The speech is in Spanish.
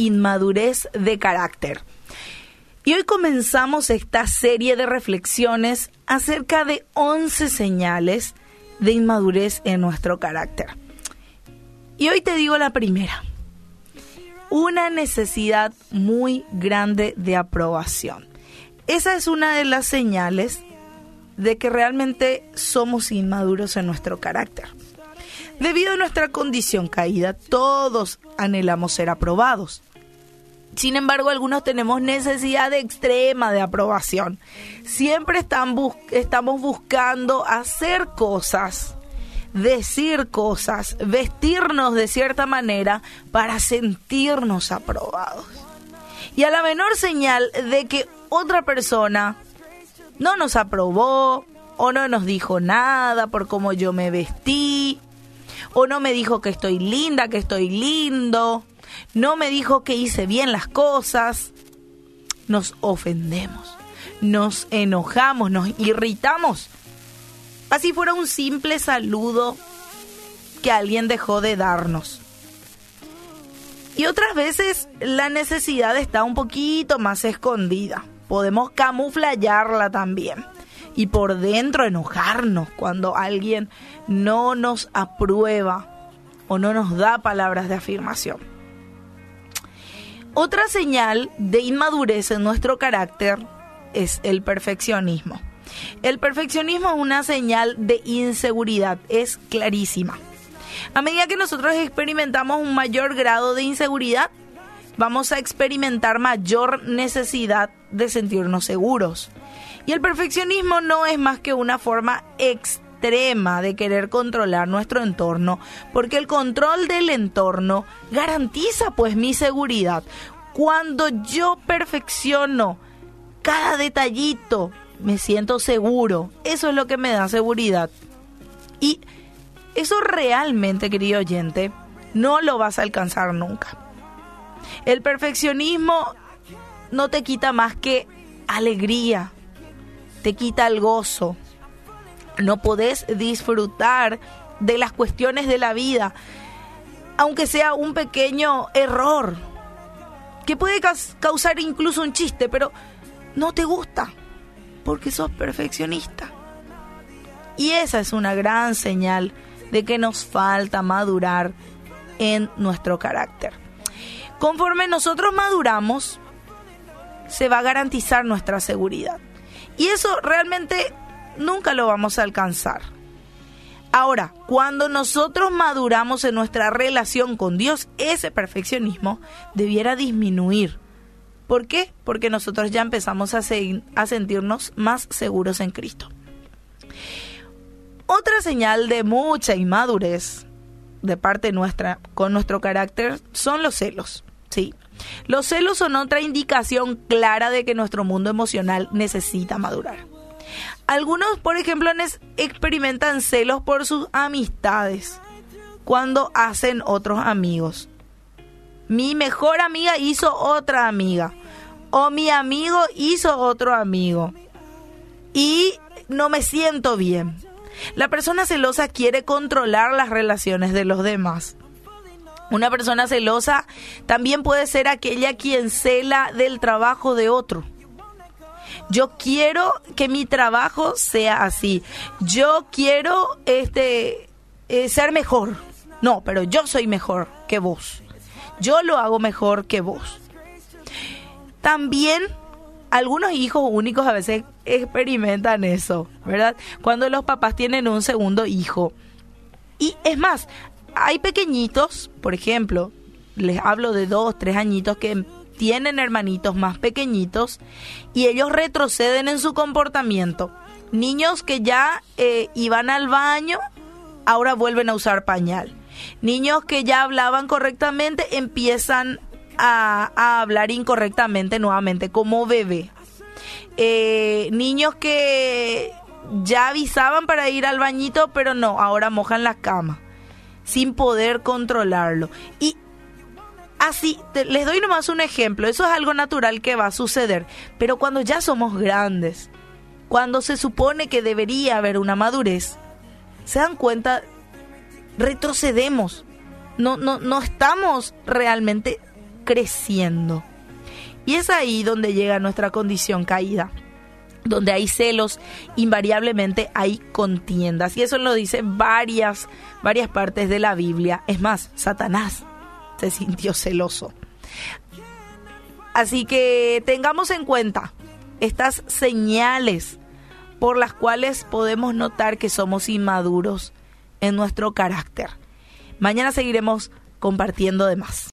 inmadurez de carácter. Y hoy comenzamos esta serie de reflexiones acerca de 11 señales de inmadurez en nuestro carácter. Y hoy te digo la primera. Una necesidad muy grande de aprobación. Esa es una de las señales de que realmente somos inmaduros en nuestro carácter. Debido a nuestra condición caída, todos anhelamos ser aprobados. Sin embargo, algunos tenemos necesidad extrema de aprobación. Siempre están estamos buscando hacer cosas, decir cosas, vestirnos de cierta manera para sentirnos aprobados. Y a la menor señal de que otra persona no nos aprobó o no nos dijo nada por cómo yo me vestí o no me dijo que estoy linda, que estoy lindo, no me dijo que hice bien las cosas, nos ofendemos, nos enojamos, nos irritamos. Así fuera un simple saludo que alguien dejó de darnos. Y otras veces la necesidad está un poquito más escondida. Podemos camuflarla también. Y por dentro enojarnos cuando alguien no nos aprueba o no nos da palabras de afirmación. Otra señal de inmadurez en nuestro carácter es el perfeccionismo. El perfeccionismo es una señal de inseguridad, es clarísima. A medida que nosotros experimentamos un mayor grado de inseguridad, vamos a experimentar mayor necesidad de sentirnos seguros. Y el perfeccionismo no es más que una forma extrema de querer controlar nuestro entorno, porque el control del entorno garantiza pues mi seguridad. Cuando yo perfecciono cada detallito, me siento seguro. Eso es lo que me da seguridad. Y eso realmente, querido oyente, no lo vas a alcanzar nunca. El perfeccionismo no te quita más que alegría, te quita el gozo. No podés disfrutar de las cuestiones de la vida, aunque sea un pequeño error, que puede causar incluso un chiste, pero no te gusta, porque sos perfeccionista. Y esa es una gran señal de que nos falta madurar en nuestro carácter. Conforme nosotros maduramos, se va a garantizar nuestra seguridad. Y eso realmente nunca lo vamos a alcanzar. Ahora, cuando nosotros maduramos en nuestra relación con Dios, ese perfeccionismo debiera disminuir. ¿Por qué? Porque nosotros ya empezamos a, sentirnos más seguros en Cristo. Otra señal de mucha inmadurez de parte nuestra con nuestro carácter son los celos. Sí. Los celos son otra indicación clara de que nuestro mundo emocional necesita madurar. Algunos, por ejemplo, experimentan celos por sus amistades cuando hacen otros amigos. Mi mejor amiga hizo otra amiga. O mi amigo hizo otro amigo. Y no me siento bien. La persona celosa quiere controlar las relaciones de los demás. Una persona celosa también puede ser aquella quien cela del trabajo de otro. Yo quiero que mi trabajo sea así. Yo quiero este eh, ser mejor. No, pero yo soy mejor que vos. Yo lo hago mejor que vos. También algunos hijos únicos a veces experimentan eso, ¿verdad? Cuando los papás tienen un segundo hijo. Y es más, hay pequeñitos, por ejemplo, les hablo de dos, tres añitos que tienen hermanitos más pequeñitos y ellos retroceden en su comportamiento. Niños que ya eh, iban al baño, ahora vuelven a usar pañal. Niños que ya hablaban correctamente empiezan a, hablar incorrectamente nuevamente como bebé. Eh, niños que ya avisaban para ir al bañito, pero no, ahora mojan la cama sin poder controlarlo. Y así, les doy nomás un ejemplo, eso es algo natural que va a suceder, pero cuando ya somos grandes, cuando se supone que debería haber una madurez, se dan cuenta, retrocedemos, no, no, no estamos realmente creciendo. Y es ahí donde llega nuestra condición caída donde hay celos, invariablemente hay contiendas. Y eso lo dice varias, varias partes de la Biblia. Es más, Satanás se sintió celoso. Así que tengamos en cuenta estas señales por las cuales podemos notar que somos inmaduros en nuestro carácter. Mañana seguiremos compartiendo de más.